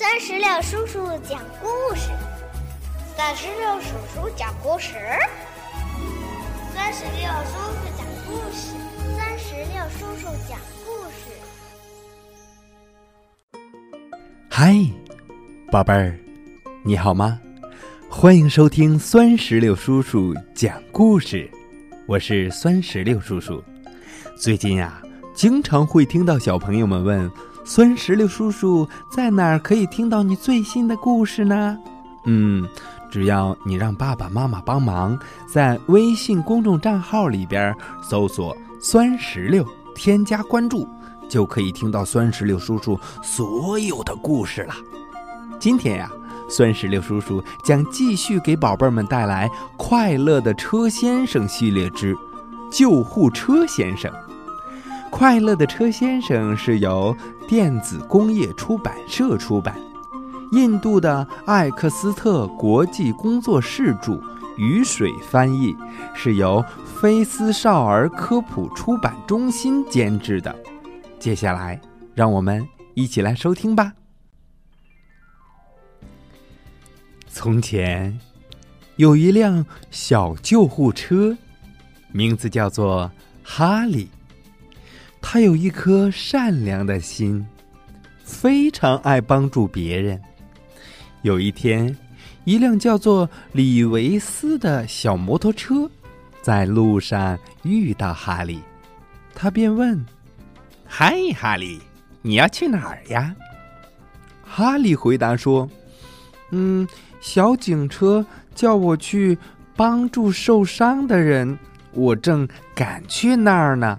三十六叔叔讲故事，三十六叔叔讲故事，三十六叔叔讲故事，三十六叔叔讲故事。嗨，宝贝儿，你好吗？欢迎收听酸石榴叔叔讲故事，我是酸石榴叔叔。最近呀，经常会听到小朋友们问。酸石榴叔叔在哪儿可以听到你最新的故事呢？嗯，只要你让爸爸妈妈帮忙，在微信公众账号里边搜索“酸石榴”，添加关注，就可以听到酸石榴叔叔所有的故事了。今天呀，酸石榴叔叔将继续给宝贝们带来《快乐的车先生》系列之《救护车先生》。快乐的车先生是由电子工业出版社出版，印度的艾克斯特国际工作室著，雨水翻译，是由菲斯少儿科普出版中心监制的。接下来，让我们一起来收听吧。从前，有一辆小救护车，名字叫做哈利。他有一颗善良的心，非常爱帮助别人。有一天，一辆叫做李维斯的小摩托车在路上遇到哈利，他便问：“嗨，哈利，你要去哪儿呀？”哈利回答说：“嗯，小警车叫我去帮助受伤的人，我正赶去那儿呢。”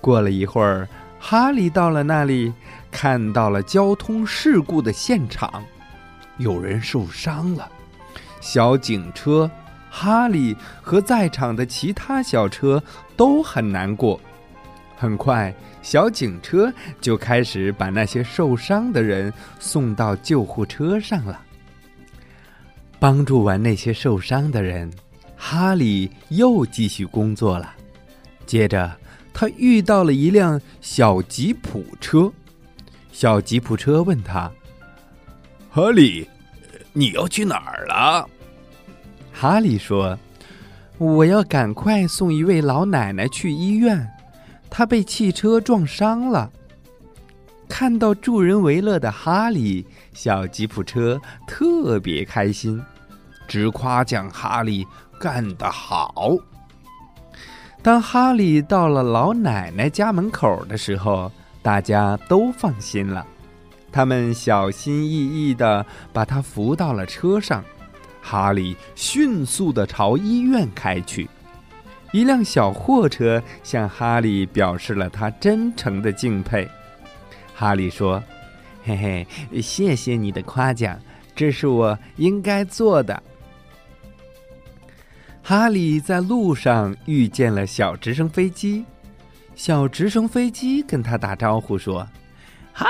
过了一会儿，哈利到了那里，看到了交通事故的现场，有人受伤了。小警车、哈利和在场的其他小车都很难过。很快，小警车就开始把那些受伤的人送到救护车上了。帮助完那些受伤的人，哈利又继续工作了。接着。他遇到了一辆小吉普车，小吉普车问他：“哈利，你要去哪儿了？”哈利说：“我要赶快送一位老奶奶去医院，她被汽车撞伤了。”看到助人为乐的哈利，小吉普车特别开心，直夸奖哈利干得好。当哈利到了老奶奶家门口的时候，大家都放心了。他们小心翼翼的把他扶到了车上。哈利迅速的朝医院开去。一辆小货车向哈利表示了他真诚的敬佩。哈利说：“嘿嘿，谢谢你的夸奖，这是我应该做的。”哈利在路上遇见了小直升飞机，小直升飞机跟他打招呼说：“嗨，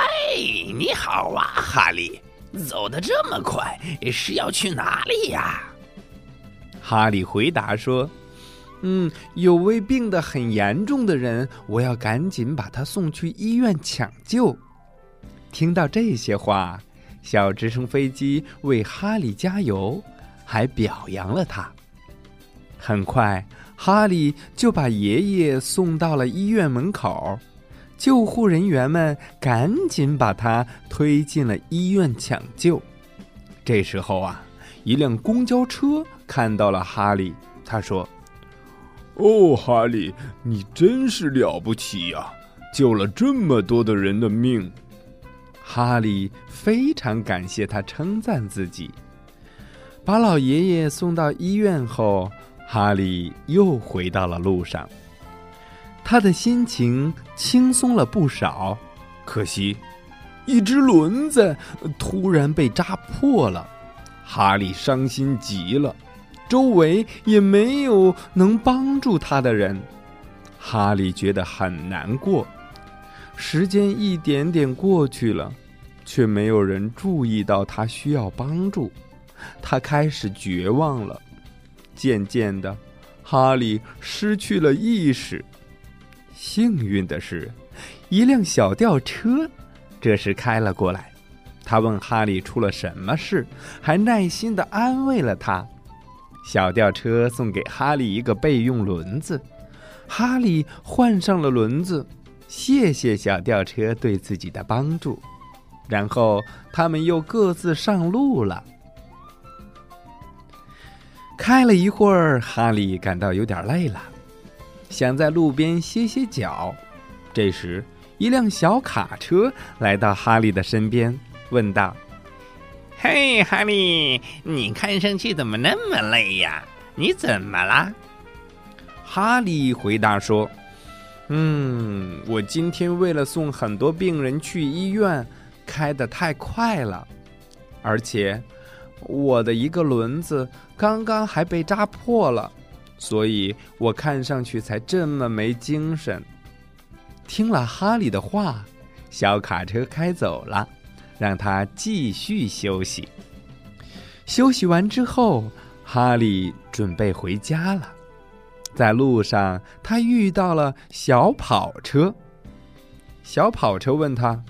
你好啊，哈利，走得这么快，是要去哪里呀？”哈利回答说：“嗯，有位病得很严重的人，我要赶紧把他送去医院抢救。”听到这些话，小直升飞机为哈利加油，还表扬了他。很快，哈利就把爷爷送到了医院门口，救护人员们赶紧把他推进了医院抢救。这时候啊，一辆公交车看到了哈利，他说：“哦，哈利，你真是了不起呀，救了这么多的人的命。”哈利非常感谢他，称赞自己。把老爷爷送到医院后。哈利又回到了路上，他的心情轻松了不少。可惜，一只轮子突然被扎破了，哈利伤心极了。周围也没有能帮助他的人，哈利觉得很难过。时间一点点过去了，却没有人注意到他需要帮助，他开始绝望了。渐渐的，哈利失去了意识。幸运的是，一辆小吊车这时开了过来。他问哈利出了什么事，还耐心的安慰了他。小吊车送给哈利一个备用轮子，哈利换上了轮子，谢谢小吊车对自己的帮助。然后他们又各自上路了。开了一会儿，哈利感到有点累了，想在路边歇歇脚。这时，一辆小卡车来到哈利的身边，问道：“嘿，哈利，你看上去怎么那么累呀？你怎么啦？”哈利回答说：“嗯，我今天为了送很多病人去医院，开得太快了，而且我的一个轮子刚刚还被扎破了，所以我看上去才这么没精神。”听了哈利的话，小卡车开走了，让他继续休息。休息完之后，哈利准备回家了。在路上，他遇到了小跑车。小跑车问他：“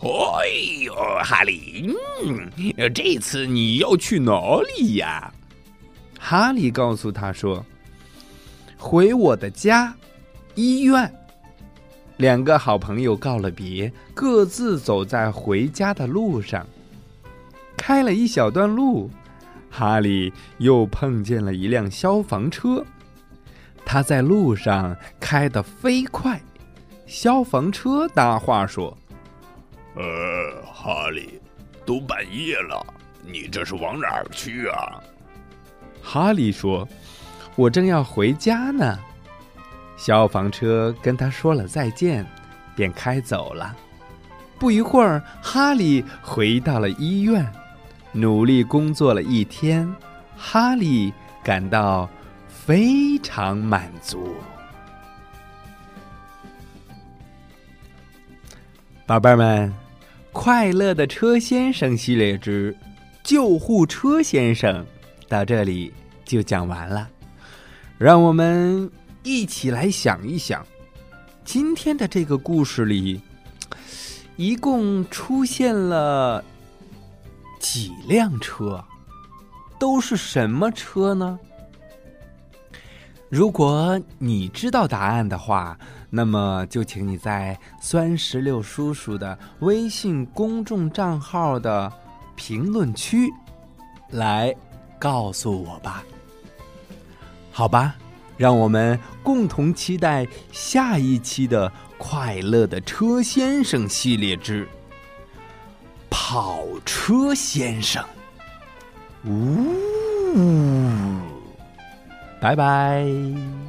哎呦，哈利，嗯，这次你要去哪里呀？”哈利告诉他说：“回我的家，医院。”两个好朋友告了别，各自走在回家的路上。开了一小段路，哈利又碰见了一辆消防车。他在路上开得飞快，消防车搭话说：“呃，哈利，都半夜了，你这是往哪儿去啊？”哈利说：“我正要回家呢。”消防车跟他说了再见，便开走了。不一会儿，哈利回到了医院，努力工作了一天，哈利感到非常满足。宝贝儿们，《快乐的车先生》系列之《救护车先生》到这里就讲完了，让我们。一起来想一想，今天的这个故事里，一共出现了几辆车？都是什么车呢？如果你知道答案的话，那么就请你在酸石榴叔叔的微信公众账号的评论区来告诉我吧。好吧。让我们共同期待下一期的《快乐的车先生》系列之《跑车先生》。呜，拜拜。